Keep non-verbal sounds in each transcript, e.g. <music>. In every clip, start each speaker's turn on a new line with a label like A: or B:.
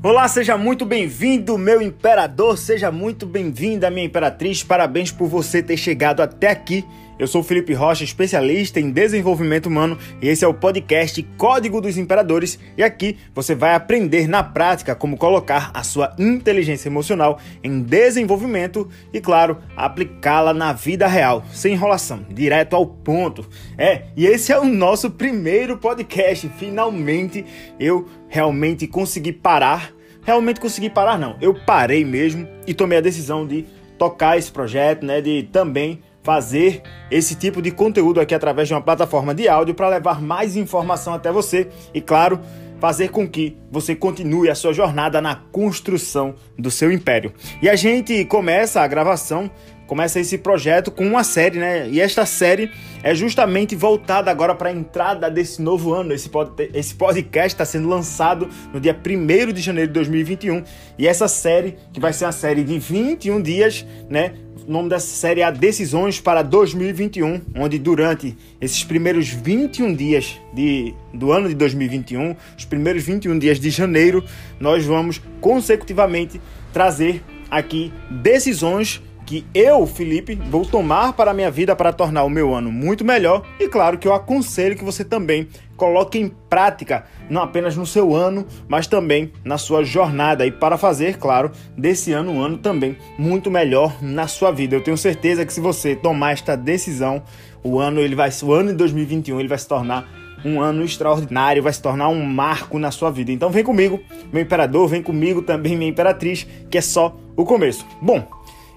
A: Olá, seja muito bem-vindo, meu imperador, seja muito bem-vinda, minha imperatriz. Parabéns por você ter chegado até aqui. Eu sou Felipe Rocha, especialista em desenvolvimento humano, e esse é o podcast Código dos Imperadores. E aqui você vai aprender na prática como colocar a sua inteligência emocional em desenvolvimento e, claro, aplicá-la na vida real, sem enrolação, direto ao ponto. É, e esse é o nosso primeiro podcast. Finalmente eu realmente consegui parar. Realmente consegui parar, não. Eu parei mesmo e tomei a decisão de tocar esse projeto, né? De também fazer esse tipo de conteúdo aqui através de uma plataforma de áudio para levar mais informação até você e, claro, fazer com que você continue a sua jornada na construção do seu império. E a gente começa a gravação começa esse projeto com uma série, né? E esta série é justamente voltada agora para a entrada desse novo ano. Esse, pod esse podcast está sendo lançado no dia 1 de janeiro de 2021. E essa série, que vai ser uma série de 21 dias, né? Nome dessa série é Decisões para 2021, onde durante esses primeiros 21 dias de, do ano de 2021, os primeiros 21 dias de janeiro, nós vamos consecutivamente trazer aqui decisões que eu, Felipe, vou tomar para a minha vida para tornar o meu ano muito melhor e claro que eu aconselho que você também coloque em prática, não apenas no seu ano, mas também na sua jornada e para fazer, claro, desse ano um ano também muito melhor na sua vida. Eu tenho certeza que se você tomar esta decisão, o ano ele vai, o ano de 2021 ele vai se tornar um ano extraordinário, vai se tornar um marco na sua vida. Então vem comigo, meu imperador, vem comigo também minha imperatriz, que é só o começo. Bom,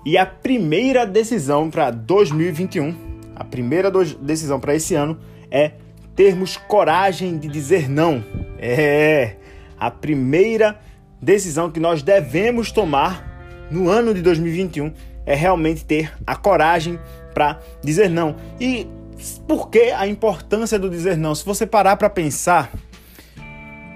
A: e a primeira decisão para 2021, a primeira decisão para esse ano é termos coragem de dizer não. É a primeira decisão que nós devemos tomar no ano de 2021 é realmente ter a coragem para dizer não. E por que a importância do dizer não? Se você parar para pensar,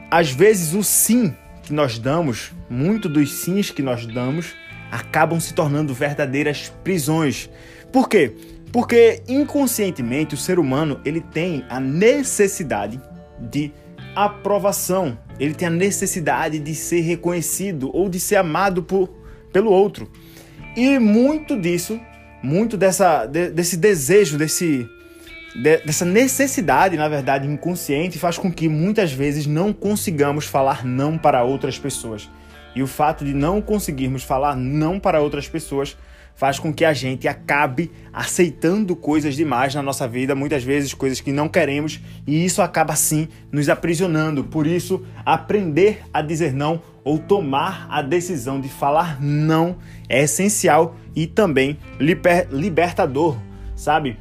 A: às vezes o sim que nós damos, muito dos sims que nós damos, acabam se tornando verdadeiras prisões. Por quê? Porque inconscientemente o ser humano ele tem a necessidade de aprovação, ele tem a necessidade de ser reconhecido ou de ser amado por, pelo outro. E muito disso, muito dessa, de, desse desejo, desse, de, dessa necessidade, na verdade, inconsciente, faz com que muitas vezes não consigamos falar não para outras pessoas. E o fato de não conseguirmos falar não para outras pessoas faz com que a gente acabe aceitando coisas demais na nossa vida, muitas vezes coisas que não queremos, e isso acaba sim nos aprisionando. Por isso, aprender a dizer não ou tomar a decisão de falar não é essencial e também liber libertador, sabe?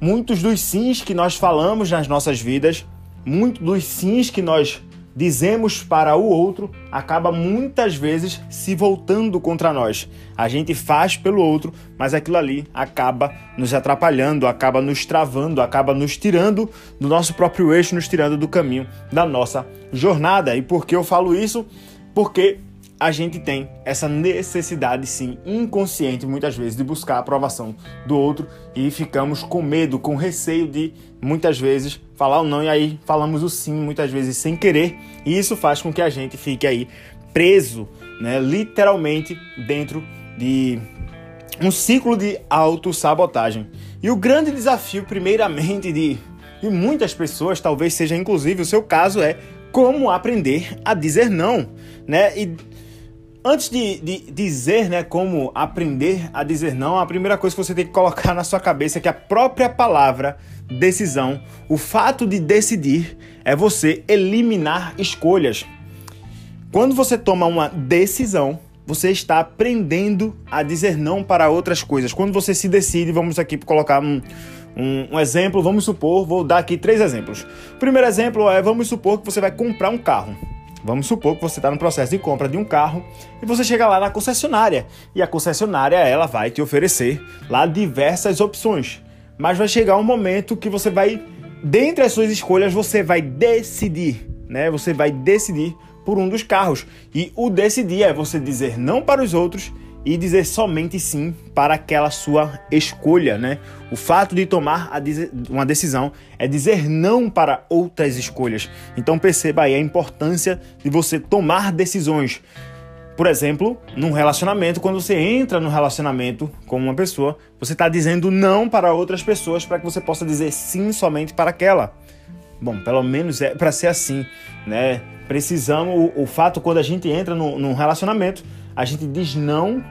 A: Muitos dos sims que nós falamos nas nossas vidas, muitos dos sims que nós dizemos para o outro acaba muitas vezes se voltando contra nós. A gente faz pelo outro, mas aquilo ali acaba nos atrapalhando, acaba nos travando, acaba nos tirando do nosso próprio eixo, nos tirando do caminho da nossa jornada. E por que eu falo isso? Porque a gente tem essa necessidade, sim, inconsciente muitas vezes, de buscar a aprovação do outro e ficamos com medo, com receio de muitas vezes falar o não e aí falamos o sim muitas vezes sem querer e isso faz com que a gente fique aí preso, né, literalmente dentro de um ciclo de autossabotagem. E o grande desafio, primeiramente, de, de muitas pessoas, talvez seja inclusive o seu caso, é como aprender a dizer não, né? E Antes de, de, dizer né, como aprender a dizer não, a primeira coisa que você tem que colocar <laughs> na sua cabeça é que a própria palavra decisão, o fato de decidir, é você eliminar escolhas. Quando você toma uma decisão, você está aprendendo a dizer não para outras coisas. Quando você se decide, vamos aqui colocar um, um, um, exemplo, vamos supor, vou dar aqui três exemplos. O primeiro exemplo é, vamos supor que você vai comprar um carro. Vamos supor que você está no processo de compra de um carro e você chega lá na concessionária. E a concessionária ela vai te oferecer lá diversas opções, mas vai chegar um momento que você vai, dentre as suas escolhas, você vai decidir, né? Você vai decidir por um dos carros. E o decidir é você dizer não para os outros e dizer somente sim para aquela sua escolha, né? O fato de tomar uma decisão é dizer não para outras escolhas. Então perceba aí a importância de você tomar decisões. Por exemplo, num relacionamento, quando você entra no relacionamento com uma pessoa, você está dizendo não para outras pessoas para que você possa dizer sim somente para aquela. Bom, pelo menos é para ser assim, né? Precisamos, o, o fato quando a gente entra num relacionamento, a gente diz não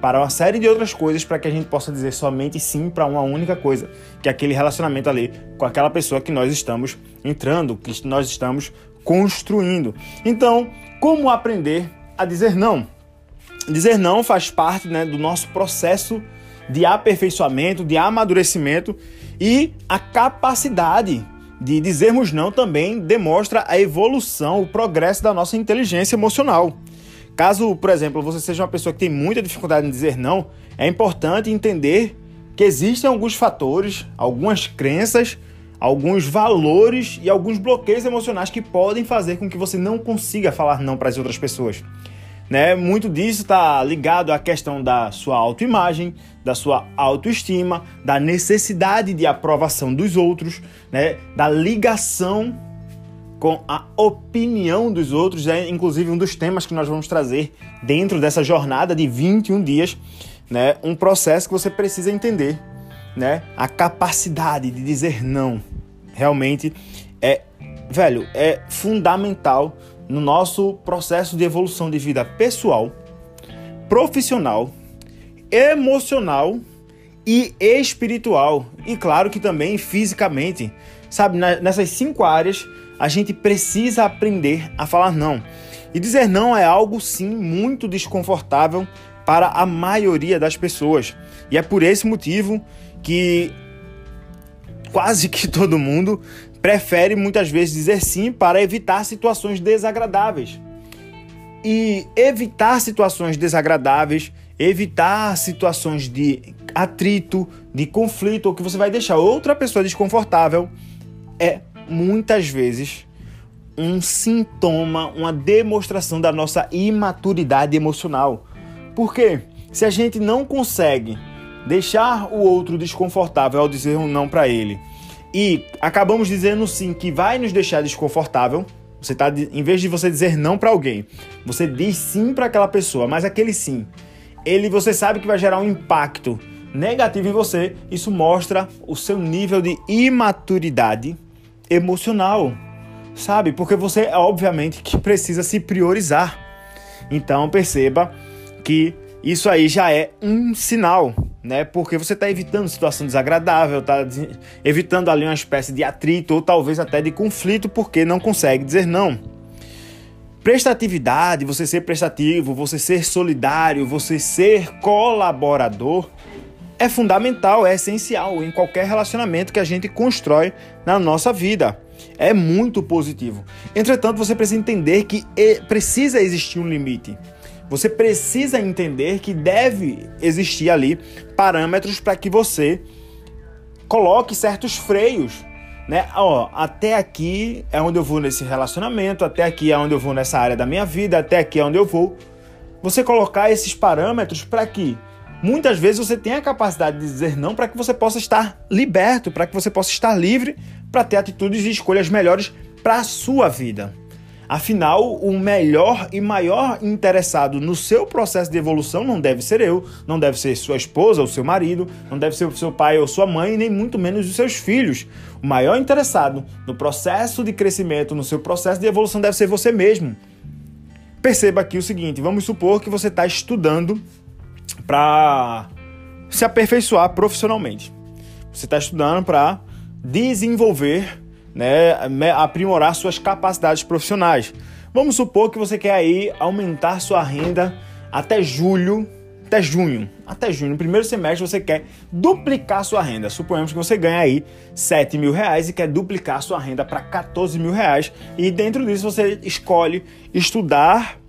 A: para uma série de outras coisas para que a gente possa dizer somente sim para uma única coisa, que é aquele relacionamento ali com aquela pessoa que nós estamos entrando, que nós estamos construindo. Então, como aprender a dizer não? Dizer não faz parte né, do nosso processo de aperfeiçoamento, de amadurecimento e a capacidade de dizermos não também demonstra a evolução, o progresso da nossa inteligência emocional. Caso, por exemplo, você seja uma pessoa que tem muita dificuldade em dizer não, é importante entender que existem alguns fatores, algumas crenças, alguns valores e alguns bloqueios emocionais que podem fazer com que você não consiga falar não para as outras pessoas. Né? Muito disso está ligado à questão da sua autoimagem, da sua autoestima, da necessidade de aprovação dos outros, né? da ligação com a opinião dos outros, é inclusive um dos temas que nós vamos trazer dentro dessa jornada de 21 dias, né? Um processo que você precisa entender, né? A capacidade de dizer não realmente é, velho, é fundamental no nosso processo de evolução de vida pessoal, profissional, emocional e espiritual, e claro que também fisicamente. Sabe, nessas cinco áreas a gente precisa aprender a falar não. E dizer não é algo sim muito desconfortável para a maioria das pessoas. E é por esse motivo que quase que todo mundo prefere muitas vezes dizer sim para evitar situações desagradáveis. E evitar situações desagradáveis, evitar situações de atrito, de conflito, ou que você vai deixar outra pessoa desconfortável, é muitas vezes um sintoma, uma demonstração da nossa imaturidade emocional. Porque se a gente não consegue deixar o outro desconfortável ao dizer um não para ele e acabamos dizendo sim que vai nos deixar desconfortável, você tá em vez de você dizer não para alguém, você diz sim para aquela pessoa, mas aquele sim, ele você sabe que vai gerar um impacto negativo em você, isso mostra o seu nível de imaturidade emocional, sabe? Porque você, obviamente, que precisa se priorizar. Então, perceba que isso aí já é um sinal, né? Porque você está evitando situação desagradável, está evitando ali uma espécie de atrito ou talvez até de conflito porque não consegue dizer não. Prestatividade, você ser prestativo, você ser solidário, você ser colaborador é fundamental, é essencial em qualquer relacionamento que a gente constrói na nossa vida. É muito positivo. Entretanto, você precisa entender que precisa existir um limite. Você precisa entender que deve existir ali parâmetros para que você coloque certos freios, né? Ó, até aqui é onde eu vou nesse relacionamento, até aqui é onde eu vou nessa área da minha vida, até aqui é onde eu vou. Você colocar esses parâmetros para que Muitas vezes você tem a capacidade de dizer não para que você possa estar liberto, para que você possa estar livre para ter atitudes e escolhas melhores para a sua vida. Afinal, o melhor e maior interessado no seu processo de evolução não deve ser eu, não deve ser sua esposa ou seu marido, não deve ser o seu pai ou sua mãe, nem muito menos os seus filhos. O maior interessado no processo de crescimento, no seu processo de evolução, deve ser você mesmo. Perceba aqui o seguinte: vamos supor que você está estudando para se aperfeiçoar profissionalmente. Você está estudando para desenvolver, né, aprimorar suas capacidades profissionais. Vamos supor que você quer aí aumentar sua renda até julho, até junho, até junho, no primeiro semestre você quer duplicar sua renda. Suponhamos que você ganha aí 7 mil reais e quer duplicar sua renda para 14 mil reais. E dentro disso você escolhe estudar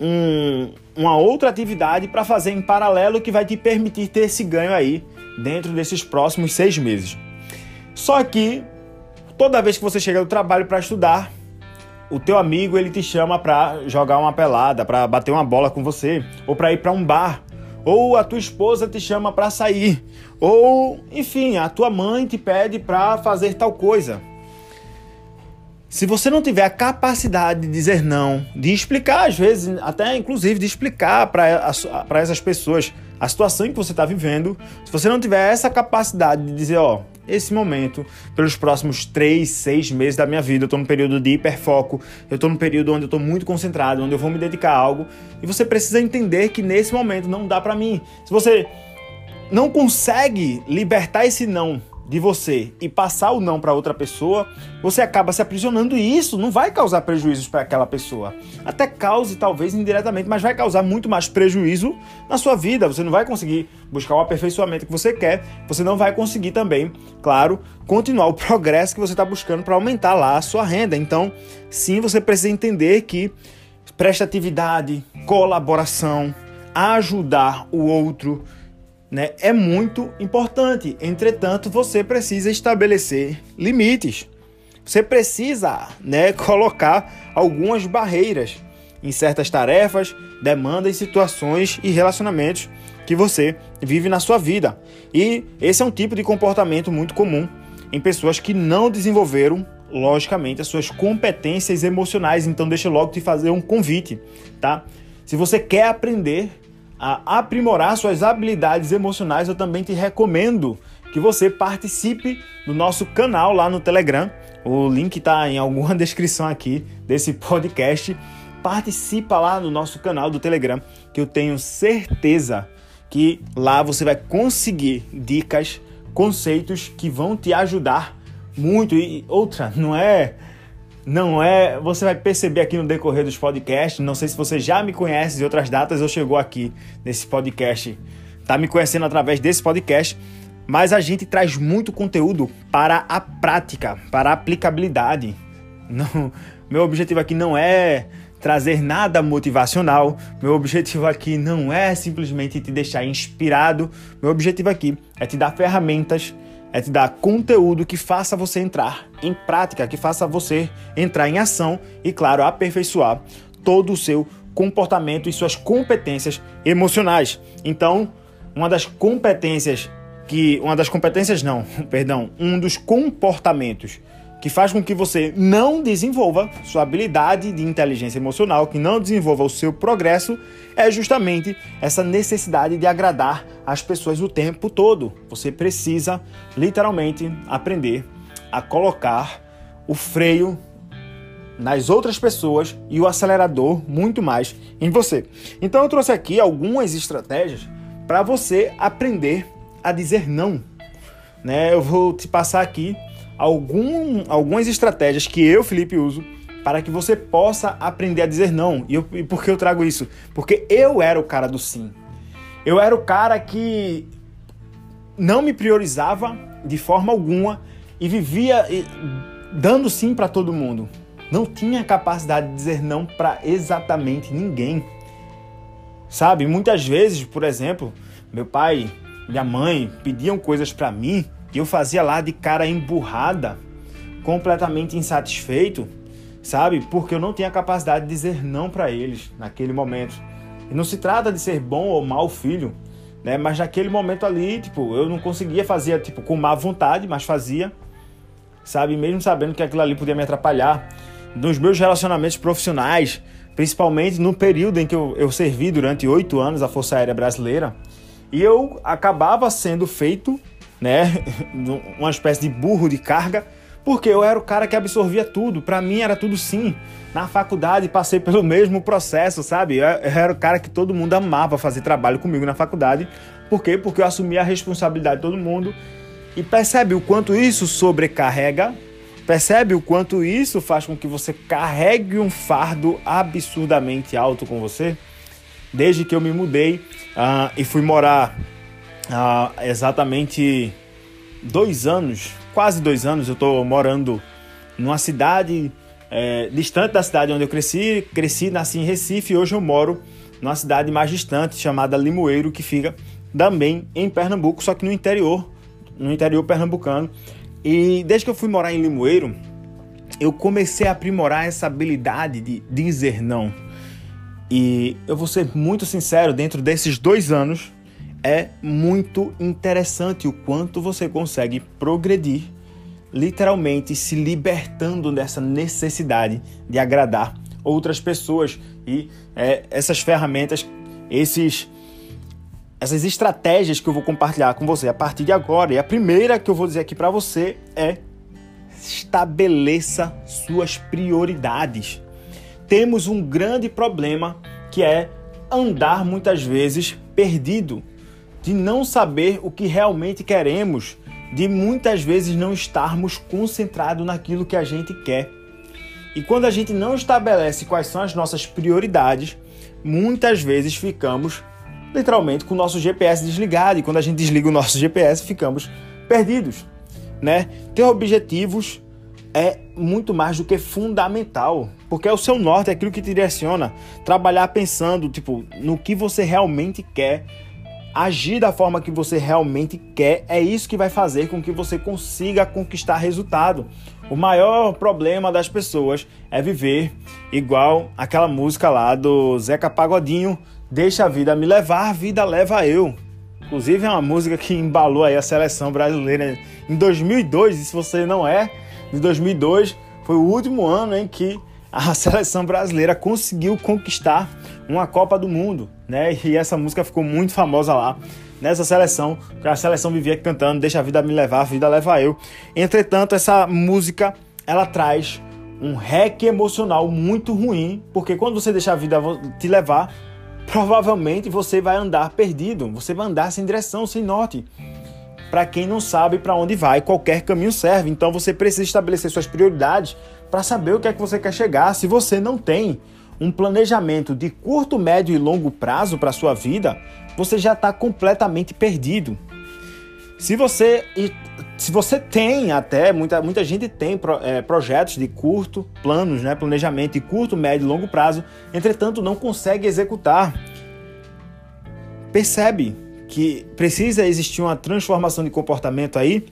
A: um, uma outra atividade para fazer em paralelo que vai te permitir ter esse ganho aí dentro desses próximos seis meses. Só que toda vez que você chega do trabalho para estudar, o teu amigo ele te chama para jogar uma pelada, para bater uma bola com você, ou para ir para um bar, ou a tua esposa te chama para sair, ou enfim, a tua mãe te pede para fazer tal coisa. Se você não tiver a capacidade de dizer não, de explicar, às vezes, até inclusive de explicar para essas pessoas a situação que você está vivendo, se você não tiver essa capacidade de dizer, ó, esse momento, pelos próximos três, seis meses da minha vida, eu estou num período de hiperfoco, eu estou num período onde eu estou muito concentrado, onde eu vou me dedicar a algo, e você precisa entender que nesse momento não dá para mim. Se você não consegue libertar esse não de você e passar o não para outra pessoa, você acaba se aprisionando e isso não vai causar prejuízos para aquela pessoa. Até cause talvez indiretamente, mas vai causar muito mais prejuízo na sua vida. Você não vai conseguir buscar o aperfeiçoamento que você quer, você não vai conseguir também, claro, continuar o progresso que você está buscando para aumentar lá a sua renda. Então, sim, você precisa entender que prestatividade, colaboração, ajudar o outro, né, é muito importante. Entretanto, você precisa estabelecer limites. Você precisa né, <laughs> colocar algumas barreiras em certas tarefas, demandas, situações e relacionamentos que você vive na sua vida. E esse é um tipo de comportamento muito comum em pessoas que não desenvolveram, logicamente, as suas competências emocionais. Então, deixa logo te fazer um convite, tá? Se você quer aprender a aprimorar suas habilidades emocionais, eu também te recomendo que você participe do nosso canal lá no Telegram. O link está em alguma <laughs> descrição aqui desse podcast. Participa lá no nosso canal do Telegram, que eu tenho certeza que lá você vai conseguir dicas, conceitos que vão te ajudar muito. E outra, não é não é. Você vai perceber aqui no decorrer dos podcasts. Não sei se você já me conhece de outras datas ou chegou aqui nesse podcast, tá me conhecendo através desse podcast. Mas a gente traz muito conteúdo para a prática, para a aplicabilidade. Não, meu objetivo aqui não é trazer nada motivacional. Meu objetivo aqui não é simplesmente te deixar inspirado. Meu objetivo aqui é te dar ferramentas é te dar conteúdo que faça você entrar em prática, que faça você entrar em ação e, claro, aperfeiçoar todo o seu comportamento e suas competências emocionais. Então, uma das competências que uma das competências não, <laughs> perdão, um dos comportamentos que faz com que você não desenvolva sua habilidade de inteligência emocional, que não desenvolva o seu progresso, é justamente essa necessidade de agradar as pessoas o tempo todo. Você precisa literalmente aprender a colocar o freio nas outras pessoas e o acelerador muito mais em você. Então eu trouxe aqui algumas estratégias para você aprender a dizer não. Né? Eu vou te passar aqui algum, algumas estratégias que eu, Felipe, uso para que você possa aprender a dizer não. E, eu, e por que eu trago isso? Porque eu era o cara do sim. Eu era o cara que não me priorizava de forma alguma e vivia dando sim para todo mundo. Não tinha capacidade de dizer não para exatamente ninguém. Sabe, muitas vezes, por exemplo, meu pai, minha mãe pediam coisas para mim e eu fazia lá de cara emburrada, completamente insatisfeito, sabe? Porque eu não tinha capacidade de dizer não para eles naquele momento. E não se trata de ser bom ou mau filho, né? Mas naquele momento ali, tipo, eu não conseguia fazer tipo com má vontade, mas fazia, sabe? Mesmo sabendo que aquilo ali podia me atrapalhar nos meus relacionamentos profissionais, principalmente no período em que eu, eu servi durante oito anos a Força Aérea Brasileira, e eu acabava sendo feito né? <laughs> Uma espécie de burro de carga, porque eu era o cara que absorvia tudo. Para mim era tudo sim. Na faculdade passei pelo <laughs> mesmo processo, sabe? Eu era o cara que todo mundo amava fazer trabalho comigo na faculdade. Por quê? Porque eu assumia a responsabilidade de todo mundo. E percebe o quanto isso sobrecarrega? Percebe o quanto isso faz com que você carregue um fardo absurdamente alto com você? Desde que eu me mudei uh, e fui morar há exatamente dois anos, quase dois anos, eu estou morando numa cidade é, distante da cidade onde eu cresci. Cresci, nasci em Recife e hoje eu moro numa cidade mais distante chamada Limoeiro, que fica também em Pernambuco, só que no interior, no interior pernambucano. E desde que eu fui morar em Limoeiro, eu comecei a aprimorar essa habilidade de dizer não. E eu vou ser muito sincero, dentro desses dois anos, é muito interessante o quanto você consegue progredir, literalmente se libertando dessa necessidade de agradar outras pessoas e é, essas ferramentas, esses essas estratégias que eu vou compartilhar com você a partir de agora. E a primeira que eu vou dizer aqui para você é estabeleça suas prioridades. Temos um grande problema que é andar muitas vezes perdido, de não saber o que realmente queremos, de muitas vezes não estarmos concentrados naquilo que a gente quer. E quando a gente não estabelece quais são as nossas prioridades, muitas vezes ficamos literalmente com o nosso GPS desligado. E quando a gente desliga o nosso GPS, ficamos perdidos. Né? Ter objetivos é muito mais do que fundamental, porque é o seu norte, é aquilo que te direciona. Trabalhar pensando, tipo, no que você realmente quer, agir da forma que você realmente quer, é isso que vai fazer com que você consiga conquistar resultado. O maior problema das pessoas é viver igual aquela música lá do Zeca Pagodinho, Deixa a vida me levar, a vida leva eu. Inclusive é uma música que embalou aí a seleção brasileira em 2002, e se você não é de 2002, foi o último ano em que a <laughs> seleção brasileira conseguiu conquistar uma Copa do Mundo, né? E essa música ficou muito famosa lá nessa seleção, que a seleção vivia cantando Deixa a vida me levar, a vida leva eu. Entretanto, essa música ela traz um rec emocional muito ruim, porque quando você deixa a vida te levar, provavelmente você vai andar perdido, você vai andar sem direção, sem norte. Para quem não sabe para onde vai, qualquer caminho serve. Então você precisa estabelecer suas prioridades para saber o que é que você quer chegar. Se você não tem um planejamento de curto, médio e longo prazo para sua vida, você já está completamente perdido. Se você se você tem até muita, muita gente tem é, projetos de curto planos, né, planejamento de curto, médio e longo prazo, entretanto não consegue executar. Percebe que precisa existir uma transformação de comportamento aí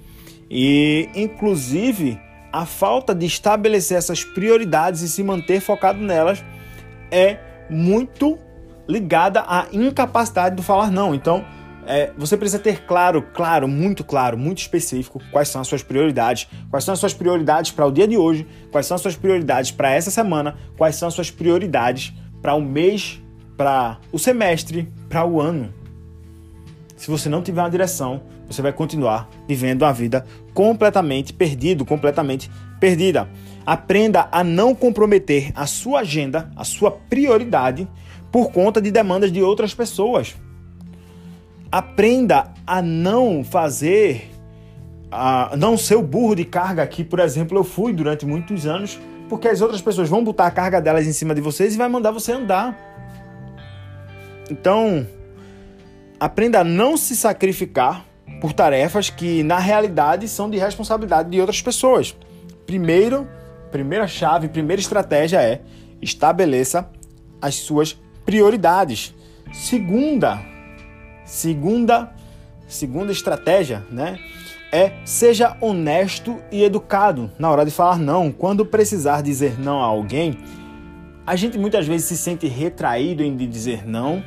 A: e, inclusive, a falta de estabelecer essas prioridades e se manter focado nelas é muito ligada à incapacidade do falar não. Então, é, você precisa ter claro, claro, muito claro, muito específico quais são as suas prioridades, quais são as suas prioridades para o dia de hoje, quais são as suas prioridades para essa semana, quais são as suas prioridades para o mês, para o semestre, para o ano se você não tiver uma direção, você vai continuar vivendo uma vida completamente perdido, completamente perdida. Aprenda a não comprometer a sua agenda, a sua prioridade por conta de demandas de outras pessoas. Aprenda a não fazer, a não ser o burro de carga que, por exemplo, eu fui durante muitos anos, porque as outras pessoas vão botar a carga delas em cima de vocês e vai mandar você andar. Então, Aprenda a não se sacrificar por tarefas que na realidade são de responsabilidade de outras pessoas. Primeiro, primeira chave, primeira estratégia é estabeleça as suas prioridades. Segunda, segunda, segunda estratégia, né? É seja honesto e educado na hora de falar não. Quando precisar dizer não a alguém, a gente muitas vezes se sente retraído em dizer não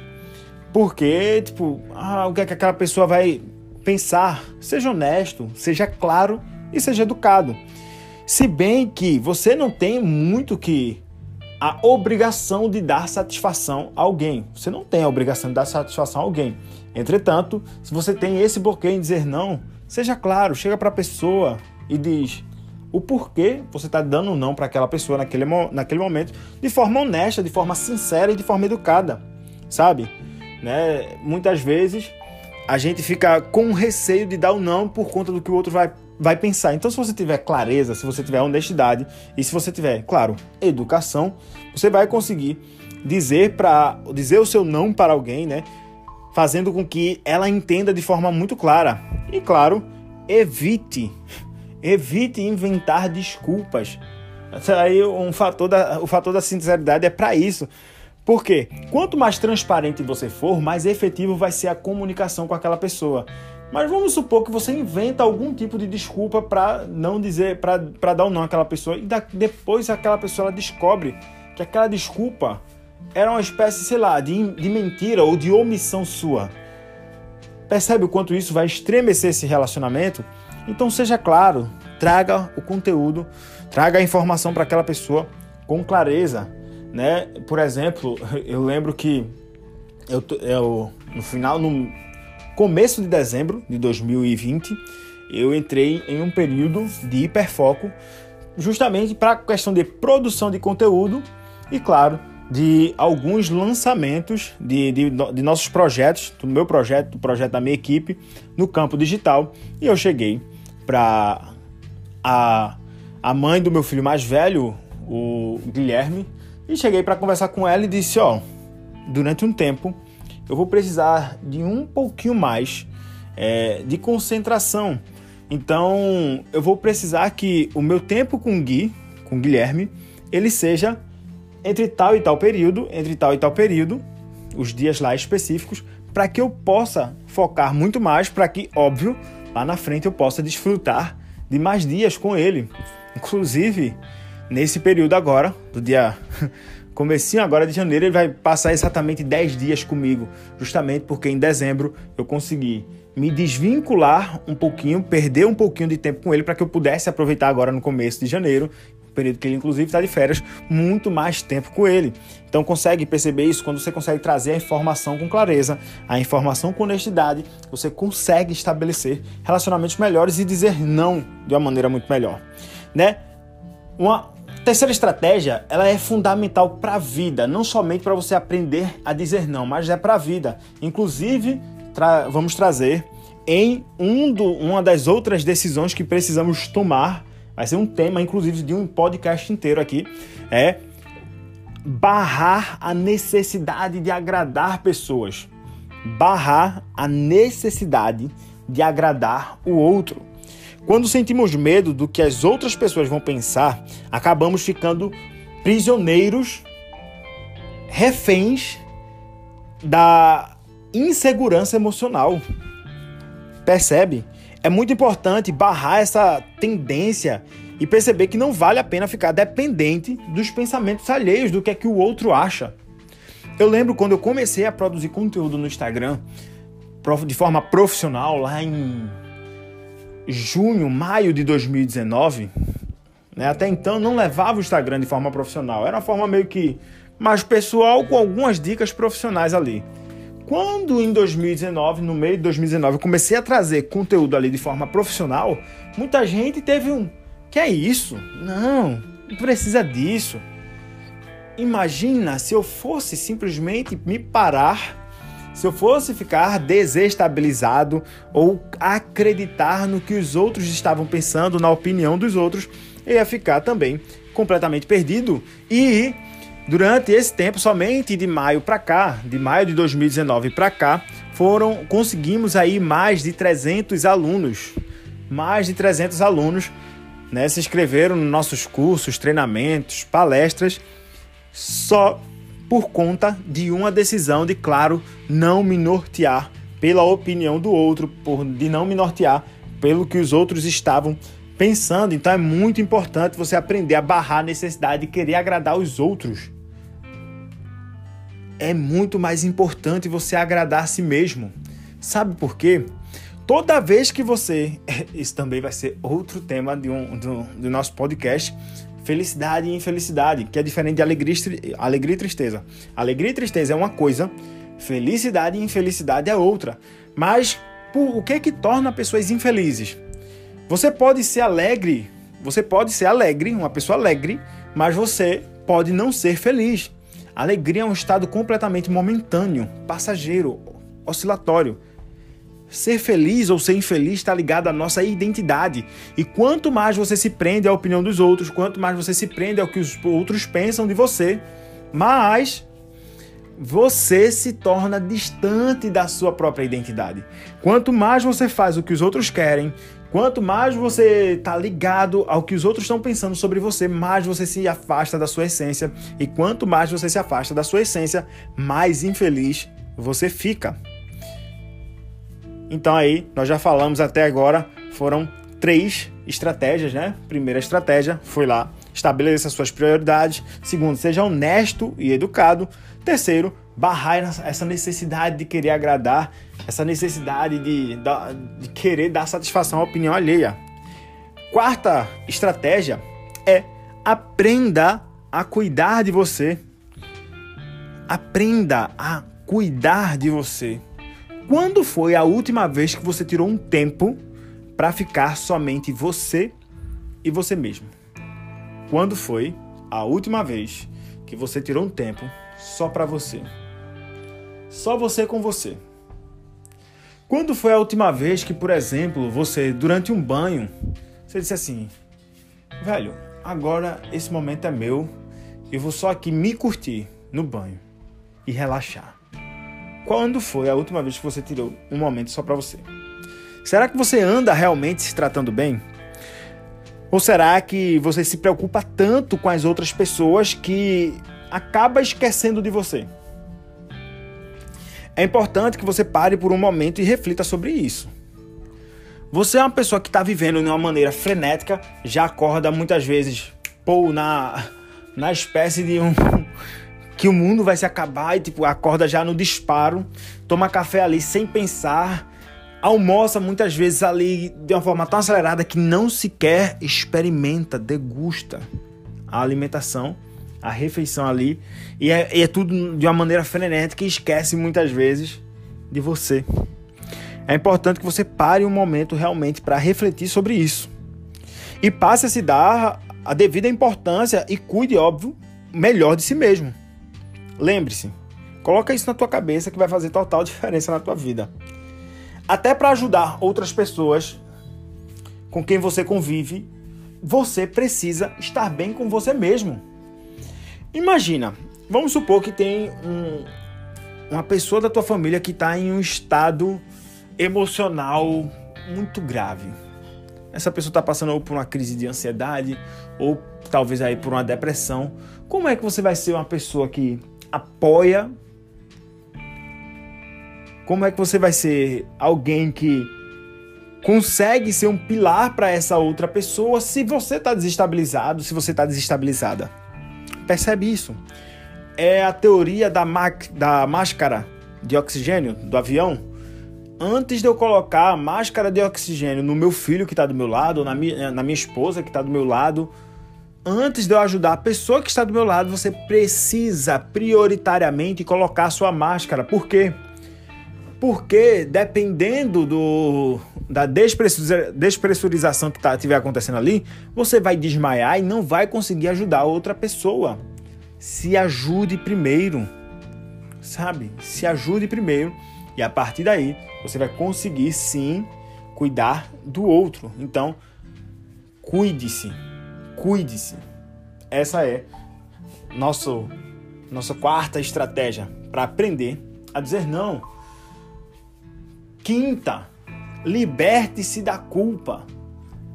A: porque, tipo, ah, o que é que aquela pessoa vai pensar? Seja honesto, seja claro e seja educado. Se bem que você não tem muito que a obrigação de dar satisfação a alguém. Você não tem a obrigação de dar satisfação a alguém. Entretanto, se você tem esse bloqueio em dizer não, seja claro, chega para a pessoa e diz o porquê você está dando não para aquela pessoa naquele, naquele momento, de forma honesta, de forma sincera e de forma educada, sabe? né? Muitas vezes a gente fica com receio de dar o um não por conta do que o outro vai, vai pensar. Então, se você tiver clareza, se você tiver honestidade e se você tiver, claro, educação, você vai conseguir dizer para dizer o seu não para alguém, né? Fazendo com que ela entenda de forma muito clara. E claro, evite evite inventar desculpas. Aí um fator da, o fator da sinceridade é para isso. Porque quanto mais transparente você for, mais efetivo vai ser a comunicação com aquela pessoa. Mas vamos supor que você inventa algum tipo de desculpa para não dizer, para dar um não àquela pessoa, e depois aquela pessoa descobre que aquela desculpa era uma espécie, sei lá, de, de mentira ou de omissão sua. Percebe o quanto isso vai estremecer esse relacionamento? Então seja claro, traga o conteúdo, traga a informação para aquela pessoa com clareza, né? Por exemplo, <laughs> eu lembro que eu, eu no final, no começo de dezembro de 2020, eu entrei em um período de hiperfoco justamente para a questão de produção de conteúdo e, claro, de alguns lançamentos de, de, de, nossos projetos, do meu projeto, do projeto da minha equipe, no campo digital. E eu cheguei para a, a mãe do meu filho mais velho, o Guilherme, e cheguei para conversar com ela e disse: Ó, durante um tempo eu vou precisar de um pouquinho mais é, de concentração então, eu vou precisar que o meu tempo com Gui, com Guilherme, ele seja entre tal e tal período, entre tal e tal período, os dias lá específicos, para que eu possa focar muito mais, para que, óbvio, lá na frente eu possa desfrutar de mais dias com ele. Inclusive, nesse período agora, do dia <laughs> comecinho agora de janeiro, ele vai passar exatamente 10 dias comigo, justamente porque em dezembro eu consegui me desvincular um pouquinho, perder um pouquinho de tempo com ele para que eu pudesse aproveitar agora no começo de janeiro, período que ele inclusive está de férias, muito mais tempo com ele. Então consegue perceber isso quando você consegue trazer a informação com clareza, a informação com honestidade, você consegue estabelecer relacionamentos melhores e dizer não de uma maneira muito melhor, né? Uma terceira estratégia, ela é fundamental para a vida, não somente para você aprender a dizer não, mas é para a vida. Inclusive tra vamos trazer em um do, uma das outras decisões que precisamos tomar. Vai ser um tema, inclusive, de um podcast inteiro aqui. É barrar a necessidade de agradar pessoas. Barrar a necessidade de agradar o outro. Quando sentimos medo do que as outras pessoas vão pensar, acabamos ficando prisioneiros, reféns da insegurança emocional. Percebe? É muito importante barrar essa tendência e perceber que não vale a pena ficar dependente dos pensamentos alheios, do que é que o outro acha. Eu lembro quando eu comecei a produzir conteúdo no Instagram de forma profissional, lá em junho, maio de 2019. Né? Até então não levava o Instagram de forma profissional, era uma forma meio que mais pessoal com algumas dicas profissionais ali. Quando em 2019, no meio de 2019, eu comecei a trazer conteúdo ali de forma profissional, muita gente teve um: que é isso? Não, não precisa disso. Imagina se eu fosse simplesmente me parar, se eu fosse ficar desestabilizado ou acreditar no que os outros estavam pensando, na opinião dos outros, eu ia ficar também completamente perdido. E Durante esse tempo, somente de maio para cá, de maio de 2019 para cá, foram conseguimos aí mais de 300 alunos, mais de 300 alunos, né, se inscreveram nos nossos cursos, treinamentos, palestras, só por conta de uma decisão de, claro, não me nortear pela opinião do outro, por de não me nortear pelo que os outros estavam pensando. Então é muito importante você aprender a barrar a necessidade de querer agradar os outros é muito mais importante você agradar a si mesmo. Sabe por quê? Toda vez que você. <laughs> Isso também vai ser outro tema de um, do, do nosso podcast. Felicidade e infelicidade, que é diferente de alegria, alegria e tristeza. Alegria e tristeza é uma coisa, felicidade e infelicidade é outra. Mas por, o que é que torna pessoas infelizes? Você pode ser alegre, você pode ser alegre, uma pessoa alegre, mas você pode não ser feliz. Alegria é um estado completamente momentâneo, passageiro, oscilatório. Ser feliz ou ser infeliz está ligado à nossa identidade. E quanto mais você se prende à opinião dos outros, quanto mais você se prende ao que os outros pensam de você, mais você se torna distante da sua própria identidade. Quanto mais você faz o que os outros querem, Quanto mais você está ligado ao que os outros estão pensando sobre você, mais você se afasta da sua essência. E quanto mais você se afasta da sua essência, mais infeliz você fica. Então aí, nós já falamos até agora, foram três estratégias, né? Primeira estratégia foi lá, estabeleça suas prioridades. Segundo, seja honesto e educado. Terceiro, barrar essa necessidade de querer agradar, essa necessidade de, de querer dar satisfação à opinião alheia. Quarta estratégia é aprenda a cuidar de você. Aprenda a cuidar de você. Quando foi a última vez que você tirou um tempo para ficar somente você e você mesmo? Quando foi a última vez que você tirou um tempo só para você? Só você com você. Quando foi a última vez que, por exemplo, você, durante um banho, você disse assim: velho, agora esse momento é meu, eu vou só aqui me curtir no banho e relaxar. Quando foi a última vez que você tirou um momento só para você? Será que você anda realmente se tratando bem? Ou será que você se preocupa tanto com as outras pessoas que acaba esquecendo de você? É importante que você pare por um momento e reflita sobre isso. Você é uma pessoa que está vivendo de uma maneira frenética, já acorda muitas vezes, pô, na, na espécie de um. Que o mundo vai se acabar e, tipo, acorda já no disparo, toma café ali sem pensar, almoça muitas vezes ali de uma forma tão acelerada que não sequer experimenta, degusta a alimentação a refeição ali. E é, e é tudo de uma maneira frenética e esquece muitas vezes de você. É importante que você pare um momento realmente para refletir sobre isso. E passe a se dar a devida importância e cuide, óbvio, melhor de si mesmo. Lembre-se, coloca isso na tua cabeça que vai fazer total diferença na tua vida. Até para ajudar outras pessoas com quem você convive, você precisa estar bem com você mesmo. Imagina, vamos supor que tem um, uma pessoa da tua família que está em um estado emocional muito grave. Essa pessoa está passando por uma crise de ansiedade ou talvez aí por uma depressão. Como é que você vai ser uma pessoa que apoia? Como é que você vai ser alguém que consegue ser um pilar para essa outra pessoa se você está desestabilizado, se você está desestabilizada? Percebe isso? É a teoria da, da máscara de oxigênio do avião. Antes de eu colocar a máscara de oxigênio no meu filho que está do meu lado, na minha, na minha esposa que está do meu lado, antes de eu ajudar a pessoa que está do meu lado, você precisa prioritariamente colocar sua máscara. Por quê? Porque dependendo do, da despressurização que tá, estiver acontecendo ali, você vai desmaiar e não vai conseguir ajudar outra pessoa. Se ajude primeiro, sabe? Se ajude primeiro e a partir daí você vai conseguir sim cuidar do outro. Então, cuide-se, cuide-se. Essa é nosso, nossa quarta estratégia para aprender a dizer não Quinta, liberte-se da culpa.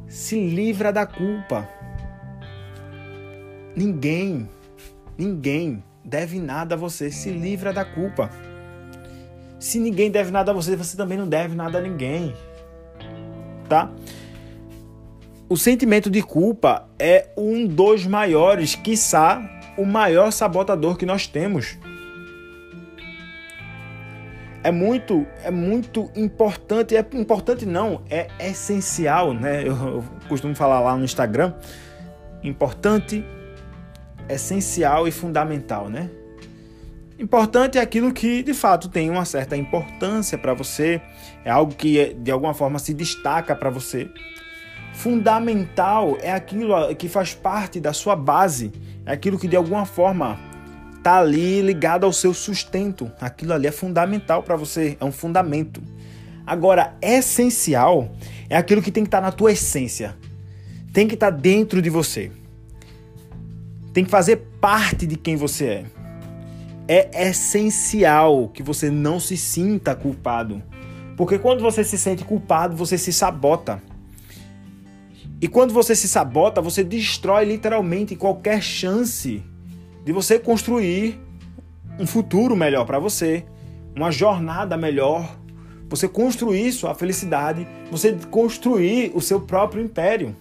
A: Se livra da culpa. Ninguém, ninguém deve nada a você. Se livra da culpa. Se ninguém deve nada a você, você também não deve nada a ninguém. Tá? O sentimento de culpa é um dos maiores, quiçá o maior sabotador que nós temos é muito, é muito importante, é importante não, é essencial, né? Eu, eu costumo falar lá no Instagram, importante, essencial e fundamental, né? Importante é aquilo que de fato tem uma certa importância para você, é algo que de alguma forma se destaca para você. Fundamental é aquilo que faz parte da sua base, é aquilo que de alguma forma tá ali ligado ao seu sustento. Aquilo ali é fundamental para você, é um fundamento. Agora, essencial é aquilo que tem que estar tá na tua essência. Tem que estar tá dentro de você. Tem que fazer parte de quem você é. É essencial que você não se sinta culpado. Porque quando você se sente culpado, você se sabota. E quando você se sabota, você destrói literalmente qualquer chance de você construir um futuro melhor para você, uma jornada melhor, você construir sua felicidade, você construir o seu próprio império.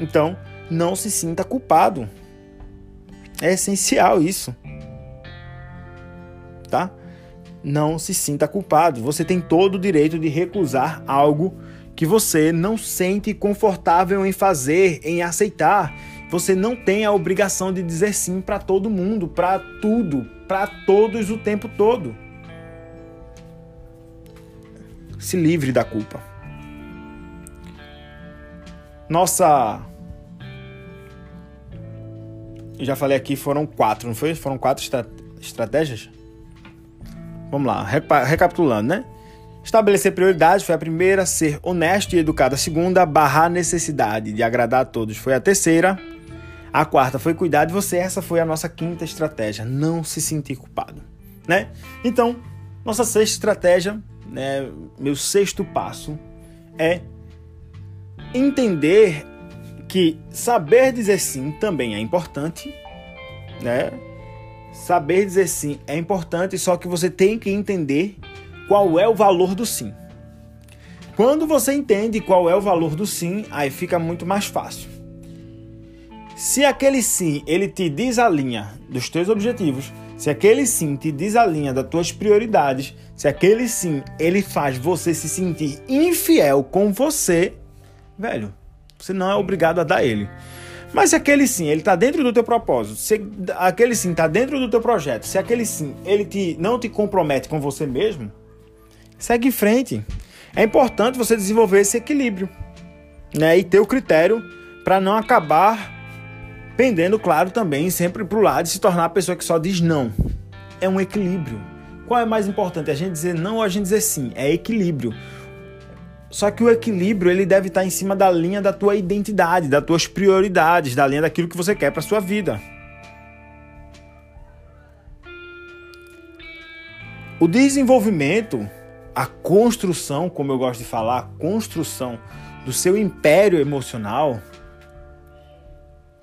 A: Então, não se sinta culpado. É essencial isso. tá? Não se sinta culpado. Você tem todo o direito de recusar algo que você não sente confortável em fazer, em aceitar. Você não tem a obrigação de dizer sim para todo mundo, para tudo, para todos o tempo todo. Se livre da culpa. Nossa. Já falei aqui, foram quatro, não foi? Foram quatro estratégias? Vamos lá, recapitulando, né? Estabelecer prioridades foi a primeira, ser honesto e educado a segunda, barrar a necessidade de agradar a todos foi a terceira, a quarta foi cuidar de você, essa foi a nossa quinta estratégia, não se sentir culpado, né? Então, nossa sexta estratégia, né, meu sexto passo é entender que saber dizer sim também é importante, né? Saber dizer sim é importante, só que você tem que entender qual é o valor do sim. Quando você entende qual é o valor do sim, aí fica muito mais fácil. Se aquele sim ele te desalinha dos teus objetivos, se aquele sim te desalinha das tuas prioridades, se aquele sim ele faz você se sentir infiel com você, velho, você não é obrigado a dar ele. Mas se aquele sim, ele está dentro do teu propósito, se aquele sim está dentro do teu projeto, se aquele sim, ele te, não te compromete com você mesmo, segue em frente. É importante você desenvolver esse equilíbrio, né? E ter o critério para não acabar pendendo, claro, também sempre para o lado de se tornar a pessoa que só diz não. É um equilíbrio. Qual é mais importante? A gente dizer não ou a gente dizer sim? É equilíbrio. Só que o equilíbrio ele deve estar em cima da linha da tua identidade, das tuas prioridades, da linha daquilo que você quer para sua vida. O desenvolvimento, a construção, como eu gosto de falar, a construção do seu império emocional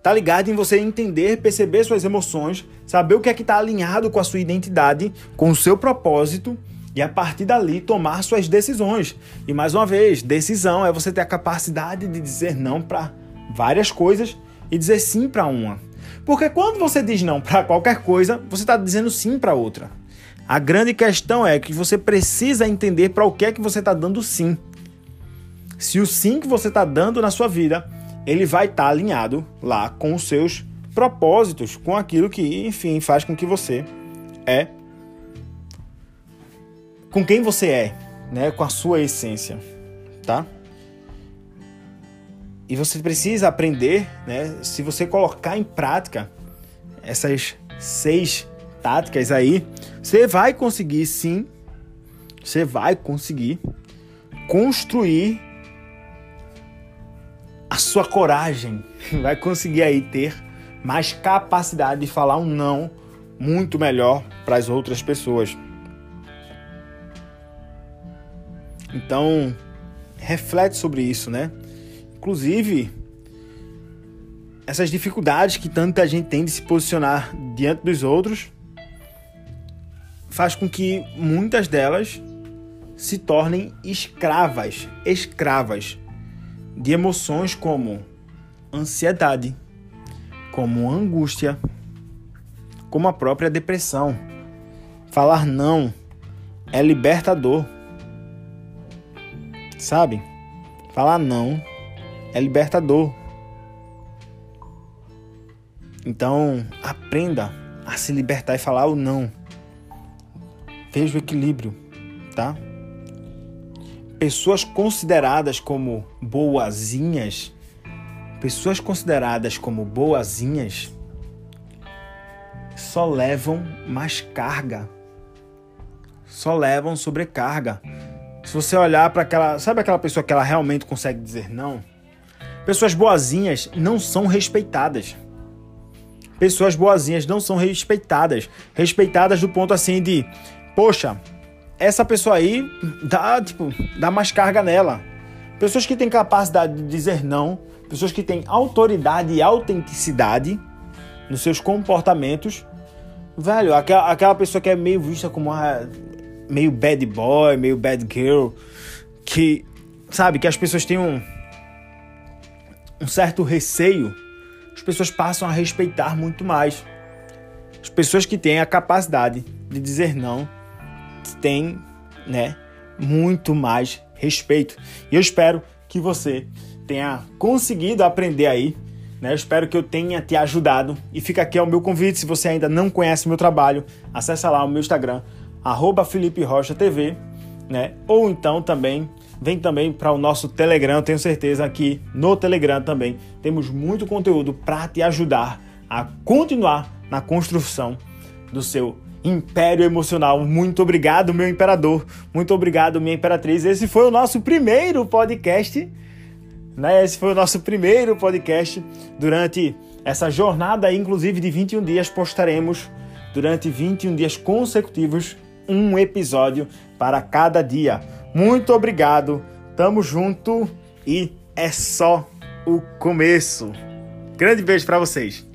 A: Tá ligado em você entender, perceber suas emoções, saber o que é que está alinhado com a sua identidade, com o seu propósito e a partir dali tomar suas decisões. E mais uma vez, decisão é você ter a capacidade de dizer não para várias coisas e dizer sim para uma. Porque quando você diz não para qualquer coisa, você está dizendo sim para outra. A grande questão é que você precisa entender para o que é que você está dando sim. Se o sim que você está dando na sua vida ele vai estar tá alinhado lá com os seus propósitos, com aquilo que, enfim, faz com que você é com quem você é, né, com a sua essência, tá? E você precisa aprender, né, se você colocar em prática essas seis táticas aí, você vai conseguir sim, você vai conseguir construir a sua coragem <laughs> vai conseguir aí ter mais capacidade de falar um não muito melhor para as outras pessoas. Então, reflete sobre isso, né? Inclusive, essas dificuldades que tanta gente tem de se posicionar diante dos outros faz com que muitas delas se tornem escravas, escravas de emoções como ansiedade, como angústia, como a própria depressão. Falar não é libertador. Sabe? Falar não é libertador. Então, aprenda a se libertar e falar o não. Veja o equilíbrio, tá? pessoas consideradas como boazinhas, pessoas consideradas como boazinhas só levam mais carga, só levam sobrecarga. Se você olhar para aquela, sabe aquela pessoa que ela realmente consegue dizer não? Pessoas boazinhas não são respeitadas. Pessoas boazinhas não são respeitadas. Respeitadas do ponto assim de, poxa, essa pessoa aí dá, tipo, dá mais carga nela. Pessoas que têm capacidade de dizer não, pessoas que têm autoridade e autenticidade nos seus comportamentos. Velho, aquela, aquela pessoa que é meio vista como uma, meio bad boy, meio bad girl, que, sabe, que as pessoas têm um, um certo receio, as pessoas passam a respeitar muito mais. As pessoas que têm a capacidade de dizer não tem, né, muito mais respeito. E eu espero que você tenha conseguido aprender aí. Né? Eu espero que eu tenha te ajudado. E fica aqui o meu convite. Se você ainda não conhece meu trabalho, acessa lá o meu Instagram, arroba Felipe Rocha TV, né? Ou então também vem também para o nosso Telegram. Tenho certeza que no Telegram também temos muito conteúdo para te ajudar a continuar na construção do seu império emocional. Muito obrigado, meu imperador. Muito obrigado, minha imperatriz. Esse foi o nosso primeiro podcast. Né? Esse foi o nosso primeiro podcast durante essa jornada, inclusive de 21 dias, postaremos durante 21 dias consecutivos um episódio para cada dia. Muito obrigado, tamo junto e é só o começo. Grande beijo para vocês.